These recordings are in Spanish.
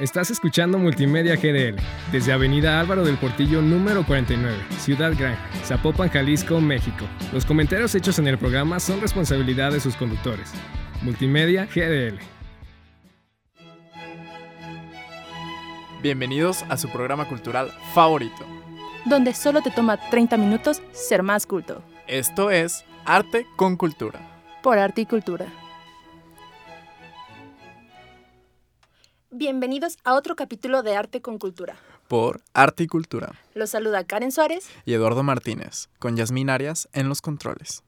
Estás escuchando Multimedia GDL desde Avenida Álvaro del Portillo número 49, Ciudad Gran, Zapopan, Jalisco, México. Los comentarios hechos en el programa son responsabilidad de sus conductores. Multimedia GDL. Bienvenidos a su programa cultural favorito, donde solo te toma 30 minutos ser más culto. Esto es Arte con Cultura. Por Arte y Cultura. Bienvenidos a otro capítulo de Arte con Cultura. Por Arte y Cultura. Los saluda Karen Suárez y Eduardo Martínez, con Yasmín Arias en los controles.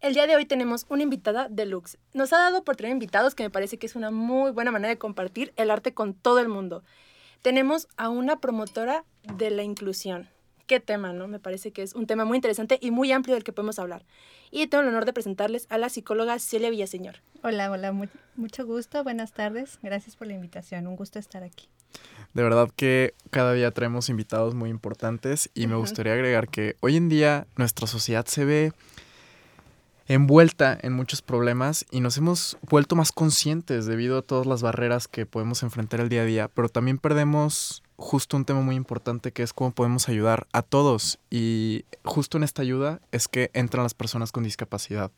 El día de hoy tenemos una invitada deluxe. Nos ha dado por tener invitados que me parece que es una muy buena manera de compartir el arte con todo el mundo. Tenemos a una promotora de la inclusión. Qué tema, ¿no? Me parece que es un tema muy interesante y muy amplio del que podemos hablar. Y tengo el honor de presentarles a la psicóloga Celia Villaseñor. Hola, hola, mucho gusto, buenas tardes, gracias por la invitación, un gusto estar aquí. De verdad que cada día traemos invitados muy importantes y me gustaría agregar que hoy en día nuestra sociedad se ve envuelta en muchos problemas y nos hemos vuelto más conscientes debido a todas las barreras que podemos enfrentar el día a día, pero también perdemos justo un tema muy importante que es cómo podemos ayudar a todos. Y justo en esta ayuda es que entran las personas con discapacidad.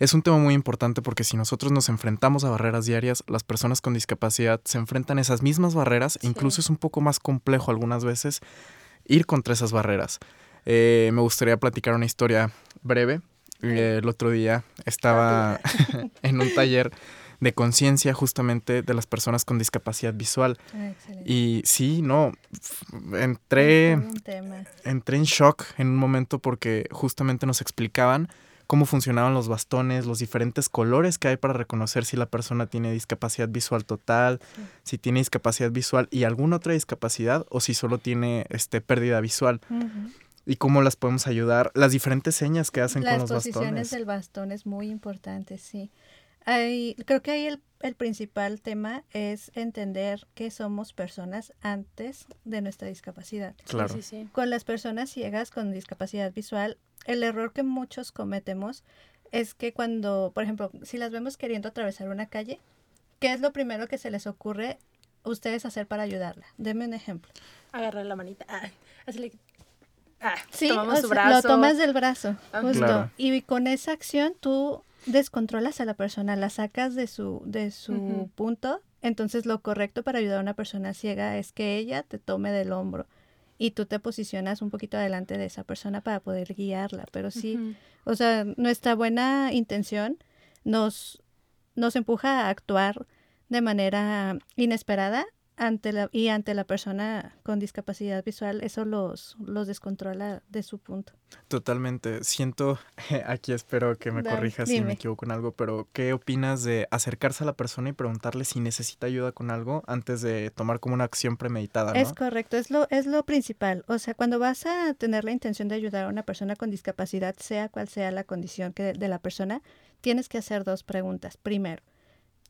Es un tema muy importante porque si nosotros nos enfrentamos a barreras diarias, las personas con discapacidad se enfrentan a esas mismas barreras incluso es un poco más complejo algunas veces ir contra esas barreras. Eh, me gustaría platicar una historia breve. El otro día estaba en un taller de conciencia justamente de las personas con discapacidad visual. Ah, y sí, no, entré, entré en shock en un momento porque justamente nos explicaban cómo funcionaban los bastones, los diferentes colores que hay para reconocer si la persona tiene discapacidad visual total, si tiene discapacidad visual y alguna otra discapacidad o si solo tiene este pérdida visual y cómo las podemos ayudar, las diferentes señas que hacen con los bastones. Las posiciones del bastón es muy importante, sí. Hay, creo que ahí el, el, principal tema es entender que somos personas antes de nuestra discapacidad. Claro. Sí, sí, Con las personas ciegas con discapacidad visual, el error que muchos cometemos es que cuando, por ejemplo, si las vemos queriendo atravesar una calle, ¿qué es lo primero que se les ocurre ustedes hacer para ayudarla? Deme un ejemplo. Agarrar la manita. Ah, Ah, sí, lo tomas del brazo, ah, justo. Y con esa acción tú descontrolas a la persona, la sacas de su, de su punto. Entonces lo correcto para ayudar a una persona ciega es que ella te tome del hombro y tú te posicionas un poquito adelante de esa persona para poder guiarla. Pero sí, o sea, nuestra buena intención nos, nos empuja a actuar de manera inesperada ante la, y ante la persona con discapacidad visual, eso los, los descontrola de su punto. Totalmente. Siento, aquí espero que me corrijas si me equivoco en algo, pero ¿qué opinas de acercarse a la persona y preguntarle si necesita ayuda con algo antes de tomar como una acción premeditada? Es correcto, es lo, es lo principal. O sea, cuando vas a tener la intención de ayudar a una persona con discapacidad, sea cual sea la condición que de la persona, tienes que hacer dos preguntas. Primero,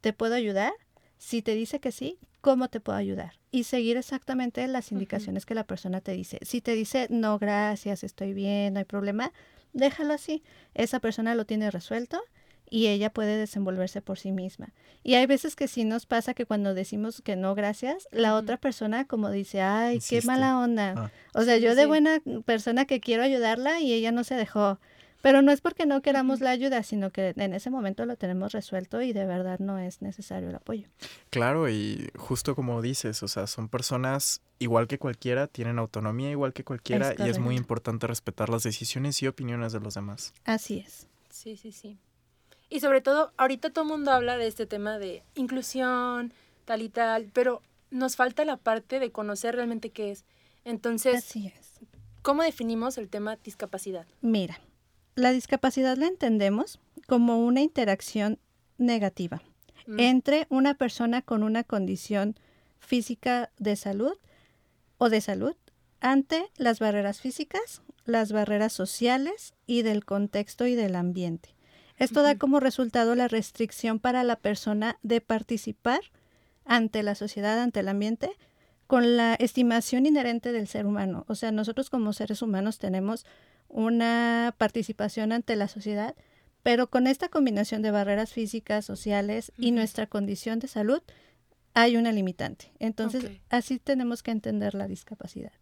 ¿te puedo ayudar? Si te dice que sí, ¿cómo te puedo ayudar? Y seguir exactamente las indicaciones que la persona te dice. Si te dice, no, gracias, estoy bien, no hay problema, déjalo así. Esa persona lo tiene resuelto y ella puede desenvolverse por sí misma. Y hay veces que sí nos pasa que cuando decimos que no, gracias, la otra persona como dice, ay, qué mala onda. Ah. O sea, yo de buena persona que quiero ayudarla y ella no se dejó. Pero no es porque no queramos la ayuda, sino que en ese momento lo tenemos resuelto y de verdad no es necesario el apoyo. Claro, y justo como dices, o sea, son personas igual que cualquiera, tienen autonomía igual que cualquiera y es muy importante respetar las decisiones y opiniones de los demás. Así es. Sí, sí, sí. Y sobre todo, ahorita todo el mundo habla de este tema de inclusión, tal y tal, pero nos falta la parte de conocer realmente qué es. Entonces, Así es. ¿cómo definimos el tema discapacidad? Mira, la discapacidad la entendemos como una interacción negativa mm. entre una persona con una condición física de salud o de salud ante las barreras físicas, las barreras sociales y del contexto y del ambiente. Esto da como resultado la restricción para la persona de participar ante la sociedad, ante el ambiente, con la estimación inherente del ser humano. O sea, nosotros como seres humanos tenemos una participación ante la sociedad, pero con esta combinación de barreras físicas, sociales y nuestra condición de salud, hay una limitante. Entonces, así tenemos que entender la discapacidad.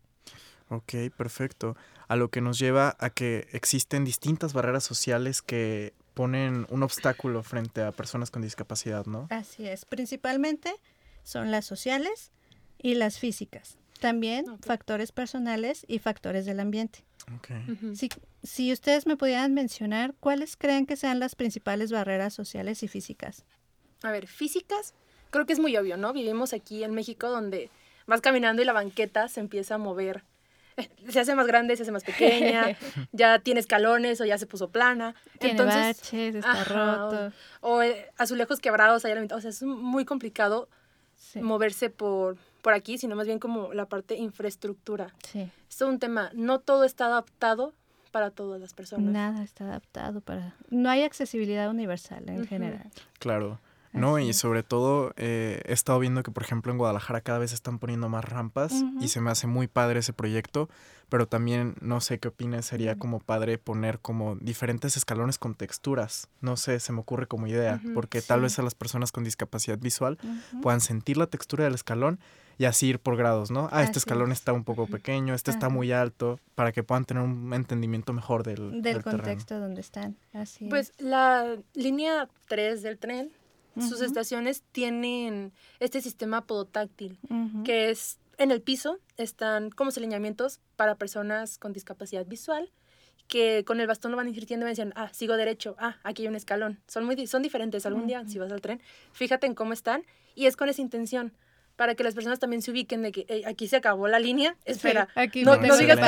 Ok, perfecto. A lo que nos lleva a que existen distintas barreras sociales que ponen un obstáculo frente a personas con discapacidad, ¿no? Así es. Principalmente son las sociales y las físicas. También factores personales y factores del ambiente. Si, si ustedes me pudieran mencionar, ¿cuáles creen que sean las principales barreras sociales y físicas? A ver, físicas, creo que es muy obvio, ¿no? Vivimos aquí en México donde vas caminando y la banqueta se empieza a mover. Se hace más grande, se hace más pequeña, ya tiene escalones o ya se puso plana. Tiene Entonces, baches, está ajá, roto. o eh, azulejos quebrados ahí a la mitad. O sea, es muy complicado Sí, moverse por, por aquí, sino más bien como la parte infraestructura. sí. Es todo un tema. No todo está adaptado para todas las personas. Nada está adaptado para... No hay accesibilidad universal en general. Claro. No, Así y es. sobre todo eh, he estado viendo que, por ejemplo, en Guadalajara cada vez están poniendo más rampas Ujú. y se me hace muy padre ese proyecto, pero también no sé qué opinas, sería Ujú. como padre poner como diferentes escalones con texturas. No sé, se me ocurre como idea, Ujú, porque tal sí. vez a las personas con discapacidad visual puedan sentir la textura del escalón y así ir por grados, ¿no? Ah, este Así escalón es. está un poco pequeño, este está muy alto, para que puedan tener un entendimiento mejor del, Del del terreno. contexto donde están. Así Pues la línea 3 del tren, sus estaciones tienen este sistema podotáctil. Ujú. que es en el piso, están como señalamientos para personas con discapacidad visual, que con el bastón lo van invirtiendo y me ah, sigo derecho, ah, aquí hay un escalón. Son, muy, son diferentes. Algún día, si vas al tren, fíjate en cómo están, y es con esa intención, para que las personas también se ubiquen de que "Ey, aquí se acabó la línea, espera, Sí, aquí no, no digas.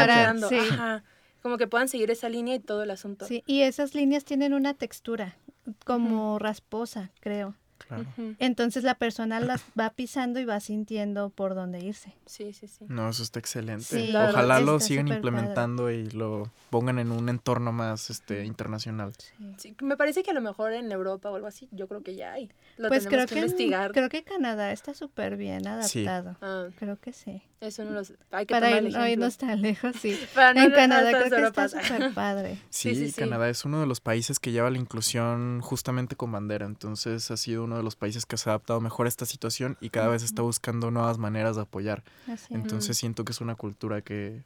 Sí. Ajá. Como que puedan seguir esa línea y todo el asunto. Sí, y esas líneas tienen una textura como rasposa, creo. Claro. Entonces la persona las va pisando y va sintiendo por dónde irse. Sí, sí, sí. No, eso está excelente. Sí, Ojalá lo sigan implementando y lo pongan en un entorno más este internacional. Sí. Sí, me parece que a lo mejor en Europa o algo así, yo creo que ya hay. Lo Pues creo que, que, en- investigar. creo que Canadá está súper bien Sí. adaptado. Ah, Creo que sí. Eso no los... Hay que Para tomar el ir- no irnos tan lejos, sí. Para no en Canadá creo que está súper padre. Sí, Sí, sí, sí. Canadá es uno de los países que lleva la inclusión justamente con bandera, entonces ha sido uno de los países que se ha adaptado mejor a esta situación y cada vez está buscando nuevas maneras de apoyar. Así es. Entonces siento que es una cultura que,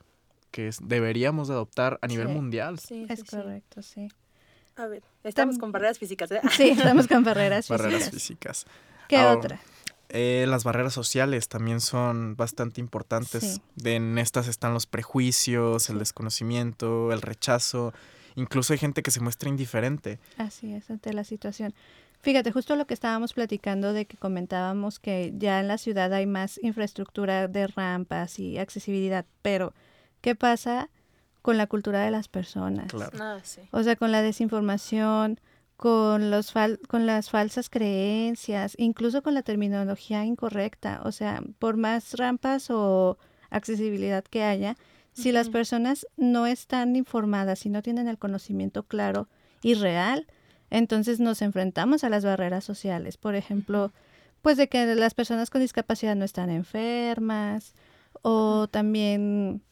que es- deberíamos de adoptar a nivel Sí. mundial. Sí, Es sí, sí. correcto, sí. A ver, estamos Tam- con barreras físicas, ¿eh? Sí, estamos con barreras físicas. Barreras físicas. ¿Qué Ahora, otra? Eh, las barreras sociales también son bastante importantes. Sí. De- en estas están los prejuicios, el desconocimiento, el rechazo. Incluso hay gente que se muestra indiferente. Así es, ante la situación. Fíjate, justo lo que estábamos platicando de que comentábamos que ya en la ciudad hay más infraestructura de rampas y accesibilidad, pero ¿qué pasa con la cultura de las personas? Claro. Ah, sí. O sea, con la desinformación, con, los fal- con las falsas creencias, incluso con la terminología incorrecta. O sea, por más rampas o accesibilidad que haya, si las personas no están informadas y no tienen el conocimiento claro y real, entonces nos enfrentamos a las barreras sociales. Por ejemplo, pues de que las personas con discapacidad no están enfermas o también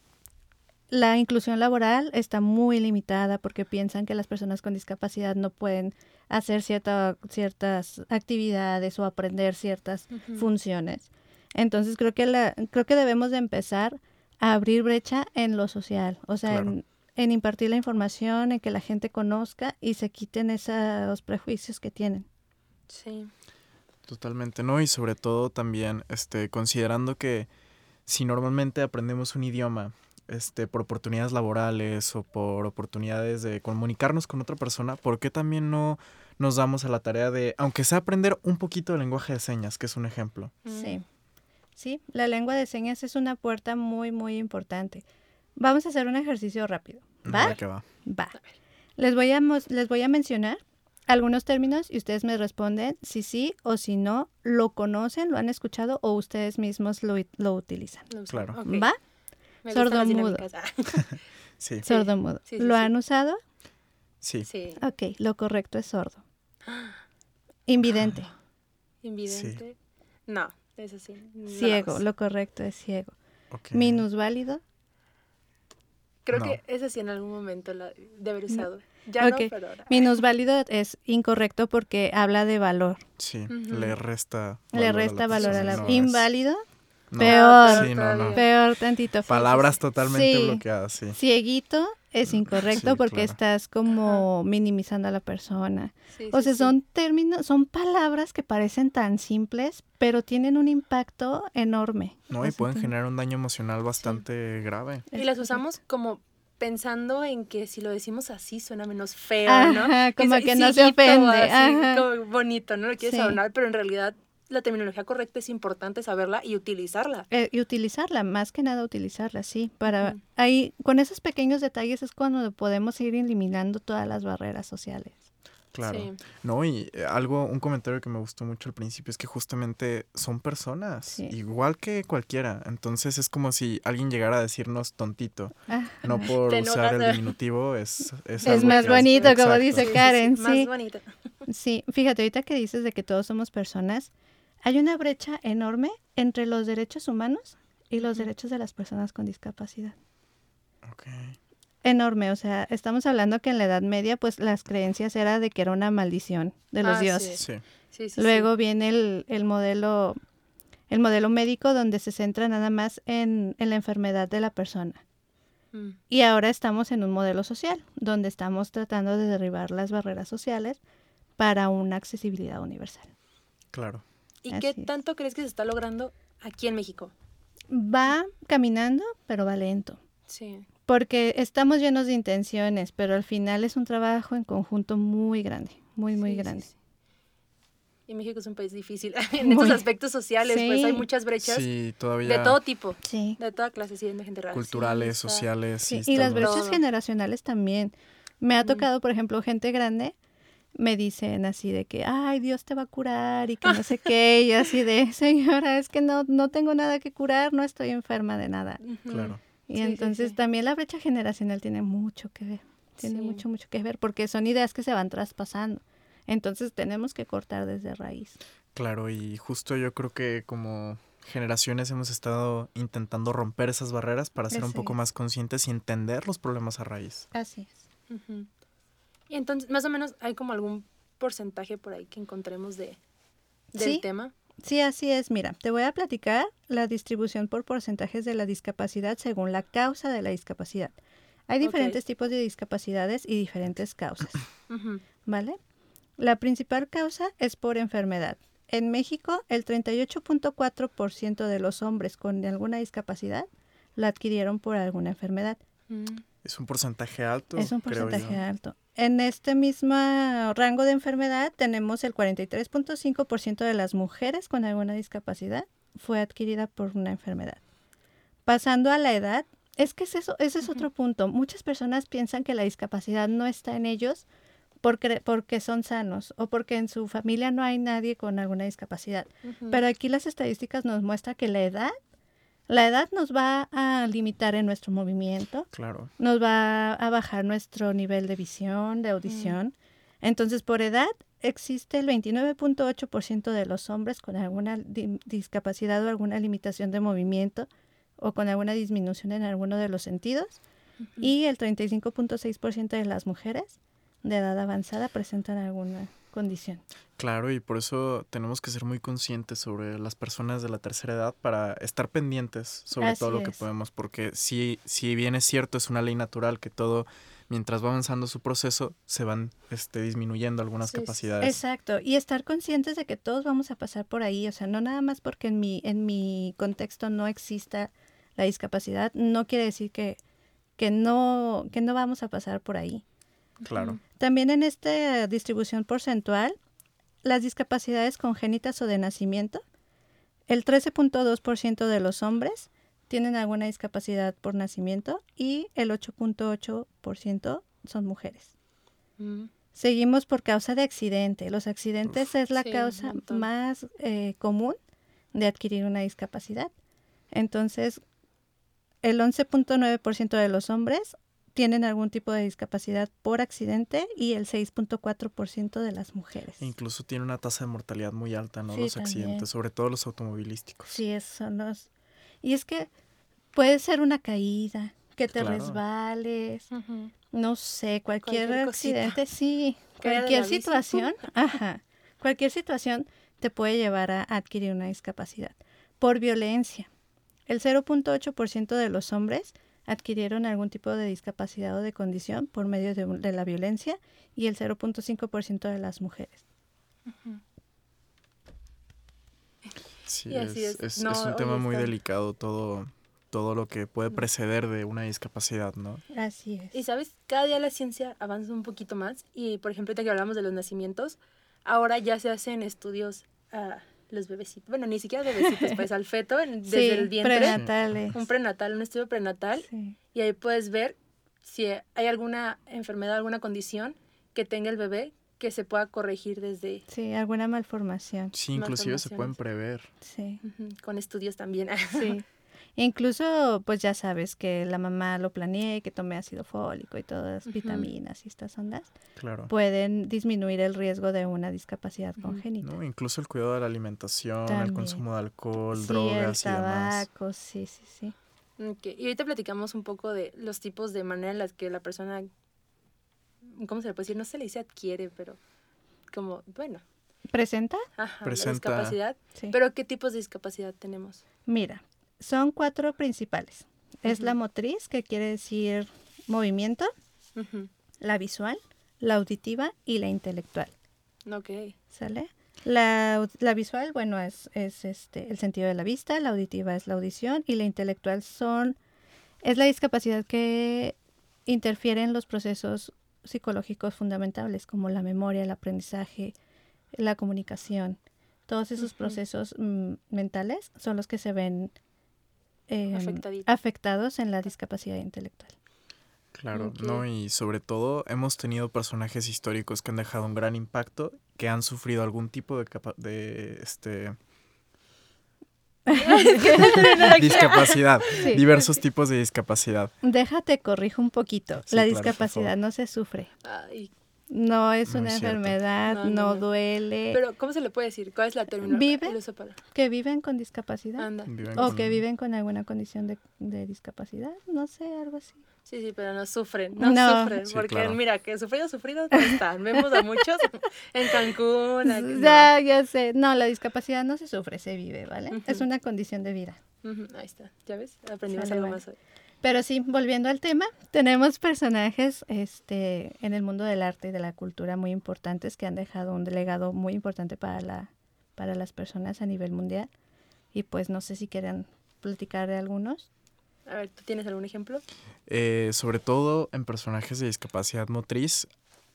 la inclusión laboral está muy limitada porque piensan que las personas con discapacidad no pueden hacer cierta, ciertas actividades o aprender ciertas funciones. Entonces creo que la, creo que debemos de empezar a abrir brecha en lo social, o sea, Claro. en, en impartir la información, en que la gente conozca y se quiten esos prejuicios que tienen. Sí. Totalmente, ¿no? Y sobre todo también, este, considerando que si normalmente aprendemos un idioma, este, por oportunidades laborales o por oportunidades de comunicarnos con otra persona, ¿por qué también no nos damos a la tarea de, aunque sea aprender un poquito de lenguaje de señas, que es un ejemplo? Sí. Sí, la lengua de señas es una puerta muy, muy importante. Vamos a hacer un ejercicio rápido. ¿Va? Va que va. Va. Les voy a, les voy a mencionar algunos términos y ustedes me responden si sí o si no lo conocen, lo han escuchado o ustedes mismos lo, lo utilizan. Claro. ¿Va? Me gustan las Sordomudo. dinámicas. Ah, Sí, Sordomudo. Sí, sí, ¿Lo sí. han usado? sí. Sí. Ok, lo correcto es sordo. Invidente. Invidente. No, eso sí. no Ciego. Lo correcto es ciego. ok. Minusválido. Creo No. que esa sí en algún momento la de haber usado. Ya Ok. no, pero ahora. Minusválido es incorrecto porque habla de valor. Sí, le resta. Le valor a la resta valor a persona, la... es- Inválido, no. peor. Sí, no, no. Peor tantito. Palabras totalmente Sí. bloqueadas, sí. Cieguito es incorrecto Sí, porque claro. estás como minimizando a la persona. Sí, O sí, sea, sí. son términos, son palabras que parecen tan simples, pero tienen un impacto enorme. No, y pueden generar un daño emocional bastante grave. Y las usamos como pensando en que si lo decimos así suena menos feo, ¿no? Ajá, como Dice, que no se ofende. así, ajá. como bonito, ¿no? Lo quieres Sí. adornar, pero en realidad la terminología correcta es importante saberla y utilizarla. Eh, y utilizarla, más que nada utilizarla, sí. Para ahí, con esos pequeños detalles es cuando podemos ir eliminando todas las barreras sociales. Claro. Sí. No, y eh, algo, un comentario que me gustó mucho al principio es que justamente son personas, Sí. igual que cualquiera. Entonces es como si alguien llegara a decirnos tontito. Ah, No por Te usar el diminutivo, es, es, Es algo más bonito, como Exacto. dice Karen, sí, sí. Más bonito. Sí, fíjate, ahorita que dices de que todos somos personas, hay una brecha enorme entre los derechos humanos y los derechos de las personas con discapacidad. Ok. Enorme, o sea, estamos hablando que en la Edad Media, pues las creencias era de que era una maldición de los Ah, sí. dioses. Sí, Sí, sí, Luego viene el, el modelo el modelo médico donde se centra nada más en, en la enfermedad de la persona. Mm. Y ahora estamos en un modelo social, donde estamos tratando de derribar las barreras sociales para una accesibilidad universal. claro. ¿Y Así qué es. tanto crees que se está logrando aquí en México? Va caminando, pero va lento. Sí. Porque estamos llenos de intenciones, pero al final es un trabajo en conjunto muy grande, muy, muy Sí, grande. sí. Y México es un país difícil en estos aspectos sociales, pues hay muchas brechas Sí, todavía de todo tipo, Sí. de toda clase, sí, de gente racista. culturales, sociales. Y las brechas Todo. generacionales también. Me ha tocado, por ejemplo, gente grande, me dicen así de que, ay, Dios te va a curar y que no sé qué, y así de, señora, es que no, no tengo nada que curar, no estoy enferma de nada. Claro. Y Sí, entonces sí. también la brecha generacional tiene mucho que ver, tiene Sí. mucho, mucho que ver, porque son ideas que se van traspasando. Entonces tenemos que cortar desde raíz. Claro, y justo yo creo que como generaciones hemos estado intentando romper esas barreras para ser un poco es. más conscientes y entender los problemas a raíz. Así es. Y entonces, más o menos, hay como algún porcentaje por ahí que encontremos de, del Sí. tema. Sí, así es. Mira, te voy a platicar la distribución por porcentajes de la discapacidad según la causa de la discapacidad. Hay diferentes tipos de discapacidades y diferentes causas, Ujú. ¿vale? La principal causa es por enfermedad. En México, el 38.4% de los hombres con alguna discapacidad la adquirieron por alguna enfermedad. Mm. Es un porcentaje alto. Es un creo porcentaje yo. alto. En este mismo rango de enfermedad tenemos el 43.5% de las mujeres con alguna discapacidad fue adquirida por una enfermedad. Pasando a la edad, es que es eso, ese es otro punto. Muchas personas piensan que la discapacidad no está en ellos porque, porque son sanos o porque en su familia no hay nadie con alguna discapacidad. Pero aquí las estadísticas nos muestran que la edad, la edad nos va a limitar en nuestro movimiento, Claro. nos va a bajar nuestro nivel de visión, de audición. Entonces, por edad, existe el 29.8% de los hombres con alguna di- discapacidad o alguna limitación de movimiento o con alguna disminución en alguno de los sentidos. Ujú. Y el 35.6% de las mujeres de edad avanzada presentan alguna condición. Claro, y por eso tenemos que ser muy conscientes sobre las personas de la tercera edad para estar pendientes sobre Así todo lo que podemos, porque si, si bien es cierto, es una ley natural que todo, mientras va avanzando su proceso, se van este, disminuyendo algunas sí. capacidades. Exacto, y estar conscientes de que todos vamos a pasar por ahí, o sea, no nada más porque en mi, en mi contexto no exista la discapacidad, no quiere decir que, que, no, que no vamos a pasar por ahí. Claro. También en esta distribución porcentual, las discapacidades congénitas o de nacimiento, el 13.2% de los hombres tienen alguna discapacidad por nacimiento y el 8.8% son mujeres. Mm. Seguimos por causa de accidente. Los accidentes es la Sí, causa más eh, común de adquirir una discapacidad. Entonces, el 11.9% de los hombres tienen algún tipo de discapacidad por accidente y el 6.4% de las mujeres. E Incluso tiene una tasa de mortalidad muy alta, ¿no? Sí, los también. accidentes, sobre todo los automovilísticos. Sí, esos son los... Y es que puede ser una caída, que te Claro. resbales. No sé, cualquier, Cualquier cosita. accidente, sí. Cualquier situación, ajá. Cualquier situación te puede llevar a adquirir una discapacidad. Por violencia. El 0.8% de los hombres adquirieron algún tipo de discapacidad o de condición por medio de, la violencia y el 0.5% de las mujeres. Sí, es, es. es- No, es un tema muy delicado todo, todo lo que puede preceder de una discapacidad, ¿no? Así es. Y sabes, cada día la ciencia avanza un poquito más y, por ejemplo, ahorita que hablamos de los nacimientos, ahora ya se hacen estudios a los bebecitos, bueno, ni siquiera bebecitos, pues al feto en- desde el vientre, prenatales. un prenatal, un estudio prenatal, Sí. y ahí puedes ver si hay alguna enfermedad, alguna condición que tenga el bebé que se pueda corregir desde Sí, alguna malformación. Sí, inclusive se pueden prever. Sí. con estudios también. Sí. Incluso, pues ya sabes que la mamá lo planee, que tome ácido fólico y todas Ujú. vitaminas y estas ondas, Claro. pueden disminuir el riesgo de una discapacidad congénita. No, incluso el cuidado de la alimentación, el consumo de alcohol, sí, drogas el y demás. tabaco, sí, sí, sí. Ok, Y ahorita platicamos un poco de los tipos de manera en las que la persona, ¿cómo se le puede decir? No se le dice adquiere, pero como, bueno, ¿Presenta? ajá, Presenta- la discapacidad. Sí. Pero ¿qué tipos de discapacidad tenemos? Mira, son cuatro principales. Es la motriz, que quiere decir movimiento, la visual, la auditiva y la intelectual. Ok. ¿Sale? La, la visual, bueno, es, es este, el sentido de la vista, la auditiva es la audición y la intelectual son, es la discapacidad que interfiere en los procesos psicológicos fundamentales como la memoria, el aprendizaje, la comunicación. Todos esos procesos mm, mentales son los que se ven em, afectados en la discapacidad intelectual. Claro. ¿no? Y sobre todo hemos tenido personajes históricos que han dejado un gran impacto, que han sufrido algún tipo de, capa- de este, discapacidad, Sí. diversos tipos de discapacidad. Déjate, corrijo un poquito. Sí, la discapacidad no se sufre. Ay, No es No una es enfermedad, No, no, no, no. duele. pero ¿cómo se le puede decir? ¿Cuál es la terminología? Vive. El uso para- que viven con discapacidad Anda. Viven o con- que viven con alguna condición de, de discapacidad, no sé, algo así. Sí, sí, pero no sufren, no, No. sufren, Sí, porque claro. mira, que sufridos, sufridos no están. Vemos a muchos en Cancún. aquí, no. Ya, ya sé. No, la discapacidad no se sufre, se vive, ¿vale? Es una condición de vida. Ahí está, ¿ya ves? Aprendimos Sale, algo vale. más hoy. Pero sí, volviendo al tema, tenemos personajes este, en el mundo del arte y de la cultura muy importantes que han dejado un legado muy importante para, la, para las personas a nivel mundial. Y pues no sé si quieren platicar de algunos. A ver, ¿tú tienes algún ejemplo? Eh, sobre todo en personajes de discapacidad motriz,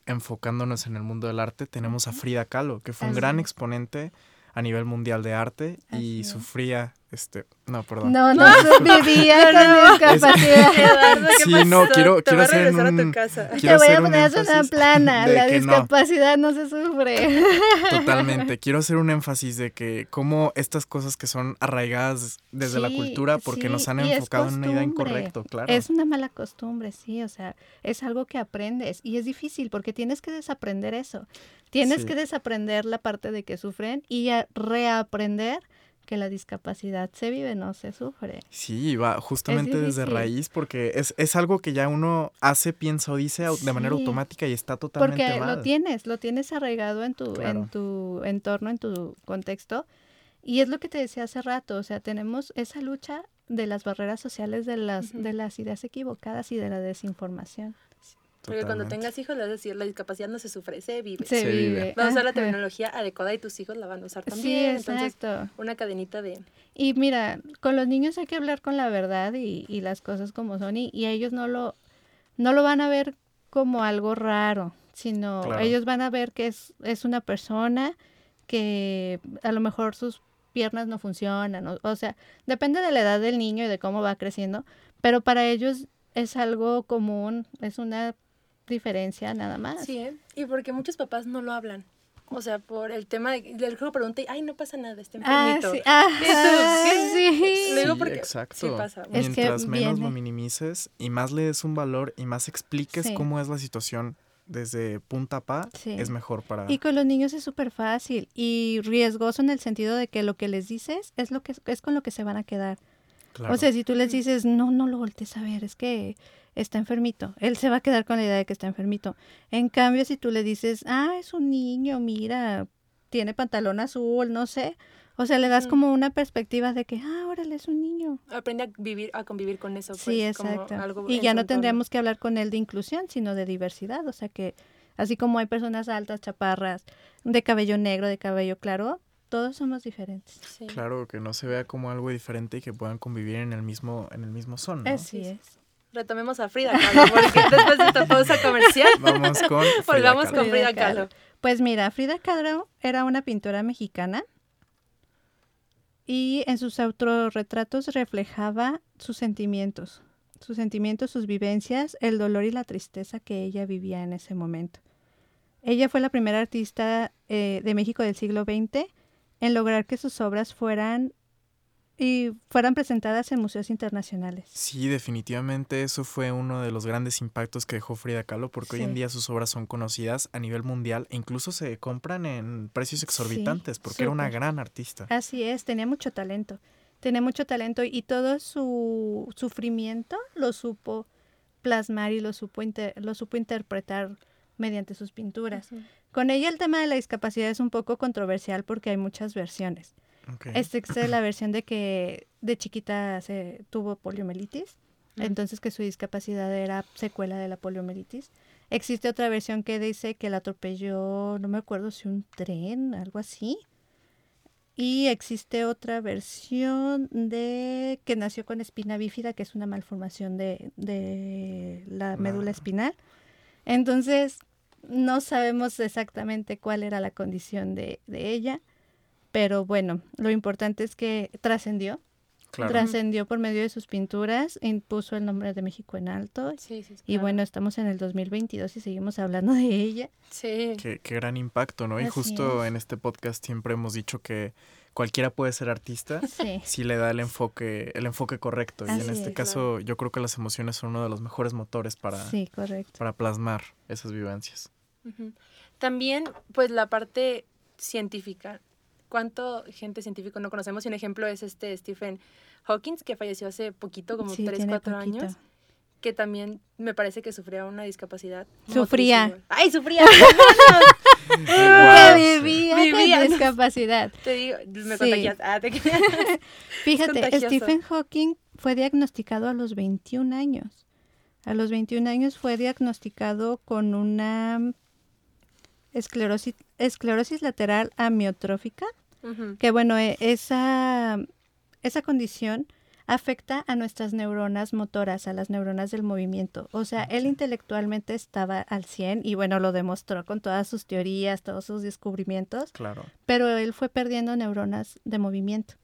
enfocándonos en el mundo del arte, tenemos a Frida Kahlo, que fue un Así gran exponente a nivel mundial de arte Así y es. sufría, este, no, perdón. No, no, vivía con discapacidad. Eduardo, ¿qué Sí, pasó? no, quiero- Te quiero voy a hacer regresar a un- tu casa. Quiero Te voy hacer a un poner una énfasis plana. de La que no. discapacidad no. se sufre. Totalmente. Quiero hacer un énfasis de que como estas cosas que son arraigadas desde la cultura porque nos han enfocado en una idea incorrecta, claro. Es una mala costumbre, sí, o sea, es algo que aprendes y es difícil porque tienes que desaprender eso. Tienes Sí. que desaprender la parte de que sufren y reaprender que la discapacidad se vive, no se sufre. Sí, va justamente desde raíz porque es, es algo que ya uno hace, piensa o dice de manera automática y está totalmente Porque mal. lo tienes, lo tienes arraigado en tu, Claro. en tu entorno, en tu contexto. Y es lo que te decía hace rato, o sea, tenemos esa lucha de las barreras sociales, de las, Ujú. de las ideas equivocadas y de la desinformación. Porque cuando tengas hijos le vas a decir, la discapacidad no se sufre, se vive. Se, Se vive. vive. Vamos a usar la terminología adecuada y tus hijos la van a usar Sí, también. Entonces, exacto. una cadenita de... Y mira, con los niños hay que hablar con la verdad y, y las cosas como son y, y ellos no lo, no lo van a ver como algo raro, sino Claro. ellos van a ver que es, es una persona que a lo mejor sus piernas no funcionan, o, o sea, depende de la edad del niño y de cómo va creciendo, pero para ellos es algo común, es una diferencia nada más. Sí, ¿eh? Y porque muchos papás no lo hablan. O sea, por el tema de, del juego pregunta y, ay, no pasa nada, está Ah, enfermito. sí. Ah, sí. Sí, porque exacto. sí pasa. Es que Mientras menos lo minimices y más le des un valor y más expliques Sí. cómo es la situación desde punta a pa, Sí. es mejor para... Y con los niños es súper fácil y riesgoso en el sentido de que lo que les dices es lo que es con lo que se van a quedar. Claro. O sea, si tú les dices, no, no lo voltees a ver, es que está enfermito. Él se va a quedar con la idea de que está enfermito. En cambio, si tú le dices, ah, es un niño, mira, tiene pantalón azul, no sé. O sea, le das como una perspectiva de que, ah, órale, es un niño. Aprende a vivir, a convivir con eso. sí, pues, como exacto. algo Y ya no tendríamos que hablar con él de inclusión, sino de diversidad. O sea que, así como hay personas altas, chaparras, de cabello negro, de cabello claro, todos somos diferentes. Sí. Claro, que no se vea como algo diferente y que puedan convivir en el mismo, en el mismo son, ¿no? Así es. Retomemos a Frida Kahlo, porque después de esta pausa comercial, Vamos con Frida volvamos Kahlo. con Frida. Kahlo. Pues mira, Frida Kahlo era una pintora mexicana y en sus autorretratos reflejaba sus sentimientos, sus sentimientos, sus vivencias, el dolor y la tristeza que ella vivía en ese momento. Ella fue la primera artista eh, de México del siglo XX en lograr que sus obras fueran y fueran presentadas en museos internacionales. Sí, definitivamente eso fue uno de los grandes impactos que dejó Frida Kahlo, porque hoy en día sus obras son conocidas a nivel mundial e incluso se compran en precios exorbitantes, porque era una gran artista. Así es, tenía mucho talento. Tenía mucho talento y todo su sufrimiento lo supo plasmar y lo supo, inter- lo supo interpretar mediante sus pinturas. Con ella el tema de la discapacidad es un poco controversial porque hay muchas versiones. Ok. Existe la versión de que de chiquita se tuvo poliomielitis, Ujú. entonces que su discapacidad era secuela de la poliomielitis. Existe otra versión que dice que la atropelló, no me acuerdo si un tren, algo así. Y existe otra versión de que nació con espina bífida, que es una malformación de, de la médula Ah. espinal. Entonces, no sabemos exactamente cuál era la condición de, de ella, pero bueno, lo importante es que trascendió, Claro. trascendió por medio de sus pinturas, impuso el nombre de México en alto. Sí, sí, Y claro. bueno, estamos en el 2022 y seguimos hablando de ella. Sí. Qué, qué gran impacto, ¿no? Y justo es. en este podcast siempre hemos dicho que cualquiera puede ser artista Sí, si le da el enfoque, el enfoque correcto. y en este es. caso, yo creo que las emociones son uno de los mejores motores para, sí, correcto. para plasmar esas vivencias. También, pues la parte científica. ¿Cuánto gente científico no conocemos? Y un ejemplo es este Stephen Hawking, que falleció hace poquito, como Sí, 3, tiene 4 poquito. años, que también me parece que sufría una discapacidad. Sufría. ¡Ay, sufría! Que vivía, Vivía, con discapacidad. te digo, me Sí. contagias. Ah, te Fíjate, contagioso. Stephen Hawking fue diagnosticado a los 21 años. A los 21 años fue diagnosticado con una esclerosis, esclerosis lateral amiotrófica, Que bueno, e- esa, esa condición afecta a nuestras neuronas motoras, a las neuronas del movimiento. O sea, él intelectualmente estaba al 100 y bueno, lo demostró con todas sus teorías, todos sus descubrimientos, Claro. pero él fue perdiendo neuronas de movimiento.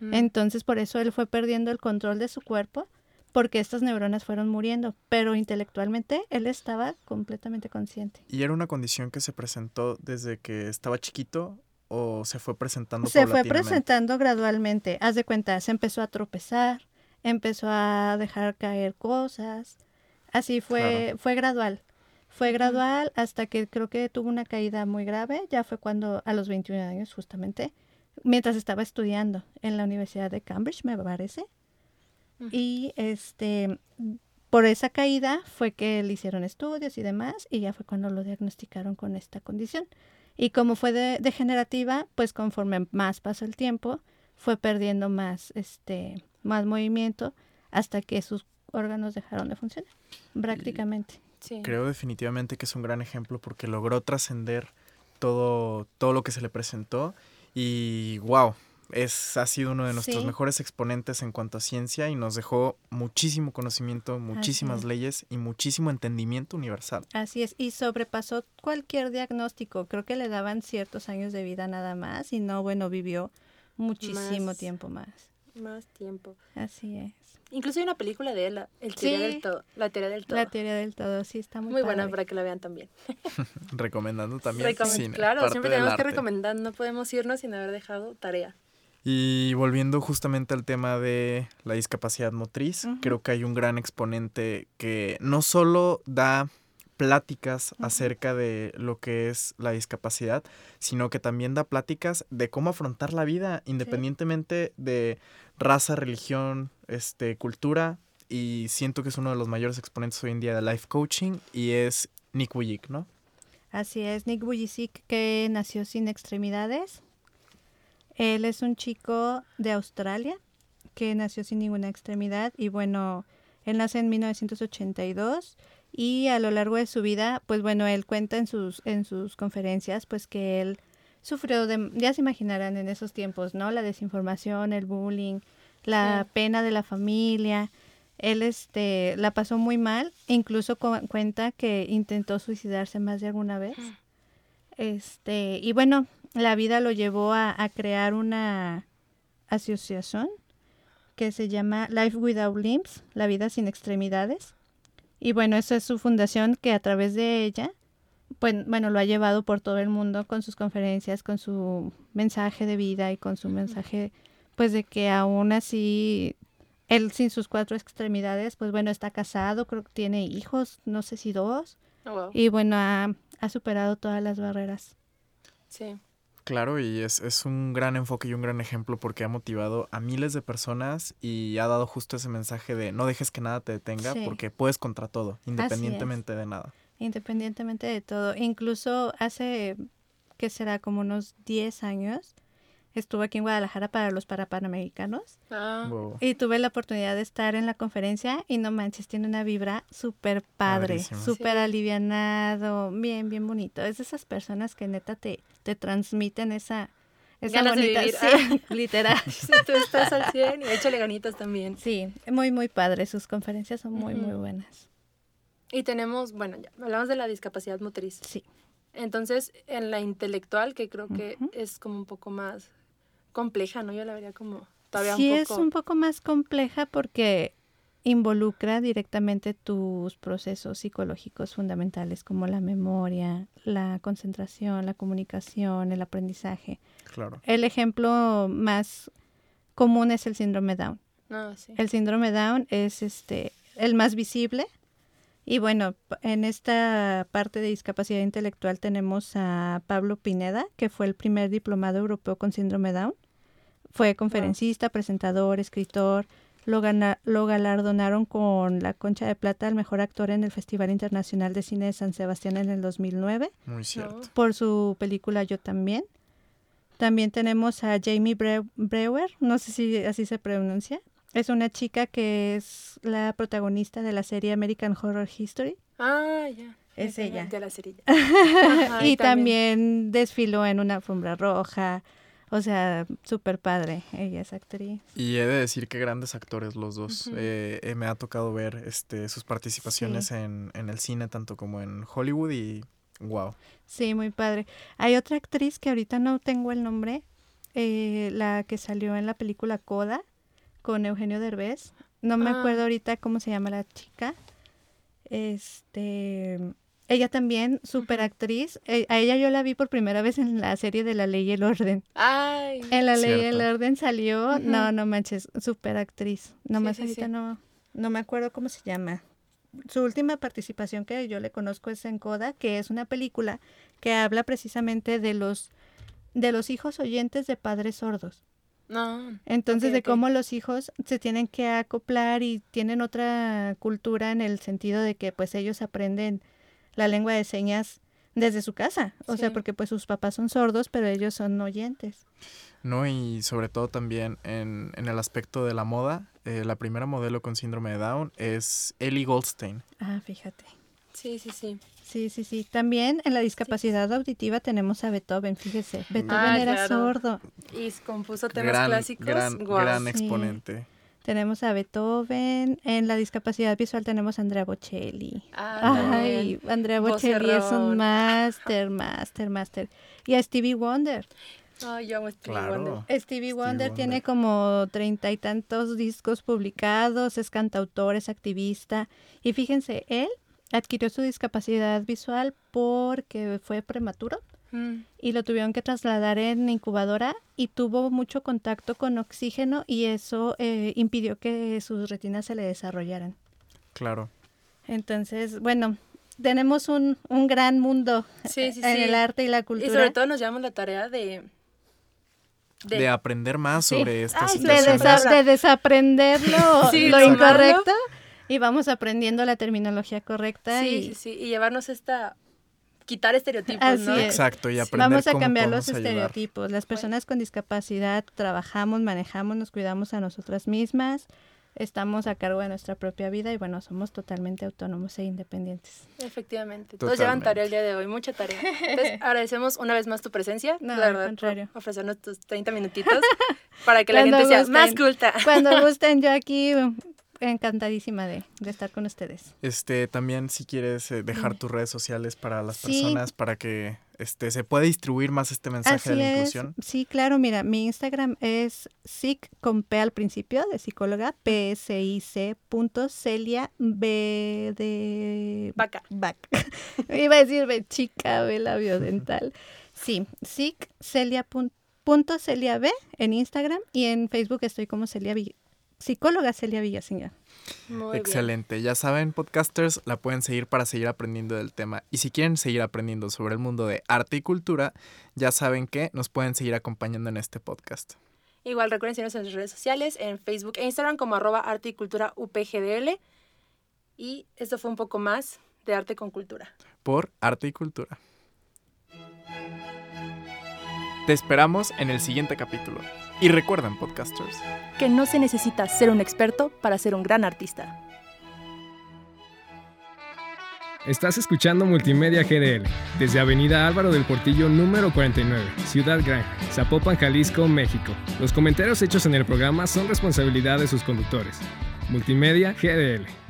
Mm. Entonces, por eso él fue perdiendo el control de su cuerpo, porque estas neuronas fueron muriendo, pero intelectualmente él estaba completamente consciente. ¿Y era una condición que se presentó desde que estaba chiquito o se fue presentando Se fue presentando gradualmente. Haz de cuenta, se empezó a tropezar, empezó a dejar caer cosas. Así fue, Claro. fue gradual. Fue gradual hasta que creo que tuvo una caída muy grave. Ya fue cuando, a los 21 años justamente, mientras estaba estudiando en la Universidad de Cambridge, me parece. Y este, por esa caída fue que le hicieron estudios y demás, y ya fue cuando lo diagnosticaron con esta condición. Y como fue de- degenerativa, pues conforme más pasó el tiempo, fue perdiendo más, este, más movimiento hasta que sus órganos dejaron de funcionar, prácticamente. Sí. Creo definitivamente que es un gran ejemplo porque logró trascender todo, todo lo que se le presentó y wow, es, ha sido uno de nuestros Sí. mejores exponentes en cuanto a ciencia y nos dejó muchísimo conocimiento, muchísimas es. leyes y muchísimo entendimiento universal. Así es, y sobrepasó cualquier diagnóstico. Creo que le daban ciertos años de vida nada más, y no, bueno, vivió muchísimo Más. tiempo más. Más tiempo. Así es. Incluso hay una película de él, la- el teoría Sí. del todo. La teoría del todo. La teoría del todo, sí, está muy, Muy buena para que la vean también. Recomendando también cine, claro, parte siempre del tenemos que recomendar, no podemos irnos sin haber dejado tarea. Y volviendo justamente al tema de la discapacidad motriz, creo que hay un gran exponente que no solo da pláticas acerca de lo que es la discapacidad, sino que también da pláticas de cómo afrontar la vida independientemente de raza, religión, este, cultura. y siento que es uno de los mayores exponentes hoy en día de life coaching y es Nick Vujicic, ¿no? Así es, Nick Vujicic que nació sin extremidades. Él es un chico de Australia que nació sin ninguna extremidad y bueno, él nace en 1982 y a lo largo de su vida, pues bueno, él cuenta en sus en sus conferencias pues que él sufrió de ya se imaginarán en esos tiempos, ¿no? La desinformación, el bullying, la Sí. pena de la familia. Él este la pasó muy mal, incluso cu- cuenta que intentó suicidarse más de alguna vez. Este, y bueno, la vida lo llevó a, a crear una asociación que se llama Life Without Limbs, la vida sin extremidades. Y bueno, esa es su fundación que a través de ella, pues, bueno, lo ha llevado por todo el mundo con sus conferencias, con su mensaje de vida y con su mensaje, pues, de que aún así, él sin sus cuatro extremidades, pues bueno, está casado, creo que tiene hijos, no sé si dos, Oh, wow. y bueno, ha, ha superado todas las barreras. Sí. Claro, y es, es un gran enfoque y un gran ejemplo porque ha motivado a miles de personas y ha dado justo ese mensaje de no dejes que nada te detenga Sí. porque puedes contra todo, independientemente de nada. Independientemente de todo. Incluso hace, que será como unos 10 años, estuve aquí en Guadalajara para los Parapanamericanos Ah, Wow. y tuve la oportunidad de estar en la conferencia y no manches, tiene una vibra súper padre, súper Sí. alivianado, bien, bien bonito. Es de esas personas que neta te, te transmiten esa, esa Ganas de bonita, vivir. sí, literal. sí, tú estás al 100 y échale ganitas también. Sí, muy, muy padre. Sus conferencias son muy, muy buenas. Y tenemos, bueno, ya hablamos de la discapacidad motriz. Sí. Entonces, en la intelectual, que creo que es como un poco más compleja, ¿no? Yo la vería como todavía sí un es poco... un poco más compleja porque involucra directamente tus procesos psicológicos fundamentales como la memoria, la concentración, la comunicación, el aprendizaje. Claro. El ejemplo más común es el síndrome Down. Ah, sí. El síndrome Down es este el más visible y bueno, en esta parte de discapacidad intelectual tenemos a Pablo Pineda, que fue el primer diplomado europeo con síndrome Down. Fue conferencista, presentador, escritor. Lo, gana- lo galardonaron con la Concha de Plata al mejor actor en el Festival Internacional de Cine de San Sebastián en el 2009 Muy cierto. por su película Yo también. También tenemos a Jamie Bre- Brewer, no sé si así se pronuncia. Es una chica que es la protagonista de la serie American Horror History Ah, ya. Es ella. De la cerilla. Ajá, y también desfiló en una alfombra roja. O sea, súper padre. Ella es actriz. Y he de decir que grandes actores los dos. Eh, eh, me ha tocado ver este, sus participaciones Sí. en, en el cine, tanto como en Hollywood y wow. Sí, muy padre. Hay otra actriz que ahorita no tengo el nombre, eh, la que salió en la película Coda con Eugenio Derbez. No me Ah. acuerdo ahorita cómo se llama la chica. Este, ella también, súper actriz. Eh, a ella yo la vi por primera vez en la serie de La Ley y el Orden. Ay. En La Ley y el. Orden salió, no, no manches, súper actriz. Nomás sí, ahorita sí. no, no me acuerdo cómo se llama. Su última participación que yo le conozco es en Coda, que es una película que habla precisamente de los de los hijos oyentes de padres sordos. No. Entonces, de cómo los hijos se tienen que acoplar y tienen otra cultura en el sentido de que pues ellos aprenden la lengua de señas desde su casa. O sea, porque pues sus papás son sordos, pero ellos son oyentes. ¿no? Y sobre todo también en, en el aspecto de la moda, eh, la primera modelo con síndrome de Down es Ellie Goldstein. Ah, fíjate. Sí, sí, sí. Sí, sí, sí. También en la discapacidad auditiva tenemos a Beethoven, fíjese. Beethoven Ah, era claro. sordo. Y compuso temas Gran, clásicos. gran, Sí. Tenemos a Beethoven. En la discapacidad visual tenemos a Andrea Bocelli. Ah, Ay. Andrea Bocelli es un máster, máster, máster. Y a Stevie Wonder. Ay, yo amo Stevie Claro. Wonder. Stevie Wonder tiene como treinta y tantos discos publicados, es cantautor, es activista. Y fíjense, él adquirió su discapacidad visual porque fue prematuro Mm. y lo tuvieron que trasladar en incubadora y tuvo mucho contacto con oxígeno y eso eh, impidió que sus retinas se le desarrollaran. Claro. Entonces, bueno, tenemos un, un gran mundo Sí, sí, en sí. el arte y la Y cultura. sobre todo nos llevamos la tarea de... De, aprender más Sí. sobre estas Ay, de, situaciones. desa- de desaprender lo, Sí, lo lo incorrecto y vamos aprendiendo la terminología correcta. Sí, y sí, sí. Y llevarnos esta. Quitar estereotipos, Así ¿no? es. Exacto, y aprender Vamos a cómo cambiar los ayudar. estereotipos. Las personas con discapacidad trabajamos, manejamos, nos cuidamos a nosotras mismas, estamos a cargo de nuestra propia vida y bueno, somos totalmente autónomos e independientes. Efectivamente. Todos llevan Totalmente. tarea el día de hoy, mucha tarea. Entonces, agradecemos una vez más tu presencia. No, la al verdad, contrario. por ofrecernos tus 30 minutitos para que la Cuando gente sea gusten. más culta. Cuando gusten, yo aquí encantadísima de, de estar con ustedes. Este, también si quieres eh, dejar tus redes sociales para las Sí. personas, para que este, se pueda distribuir más este mensaje Así de la es. inclusión. Sí, claro, mira, mi Instagram es sic con P al principio de psicóloga, p s i c punto celia b de Vaca. Back. Iba a decir B chica, B labio dental. Sí, sic celia pun- punto celia b en Instagram y en Facebook estoy como Celia psicóloga Celia Villaseñor. Muy bien. Excelente. Ya saben, podcasters la pueden seguir para seguir aprendiendo del tema. Y si quieren seguir aprendiendo sobre el mundo de arte y cultura, ya saben que nos pueden seguir acompañando en este podcast. Igual recuerden seguirnos en nuestras redes sociales, en Facebook e Instagram como arroba arte y cultura UPGDL. Y esto fue un poco más de arte con cultura. Por arte y cultura. Te esperamos en el siguiente capítulo. Y recuerden, podcasters. Que no se necesita ser un experto para ser un gran artista. Estás escuchando Multimedia GDL desde Avenida Álvaro del Portillo número 49, Ciudad Gran, Zapopan, Jalisco, México. Los comentarios hechos en el programa son responsabilidad de sus conductores. Multimedia GDL.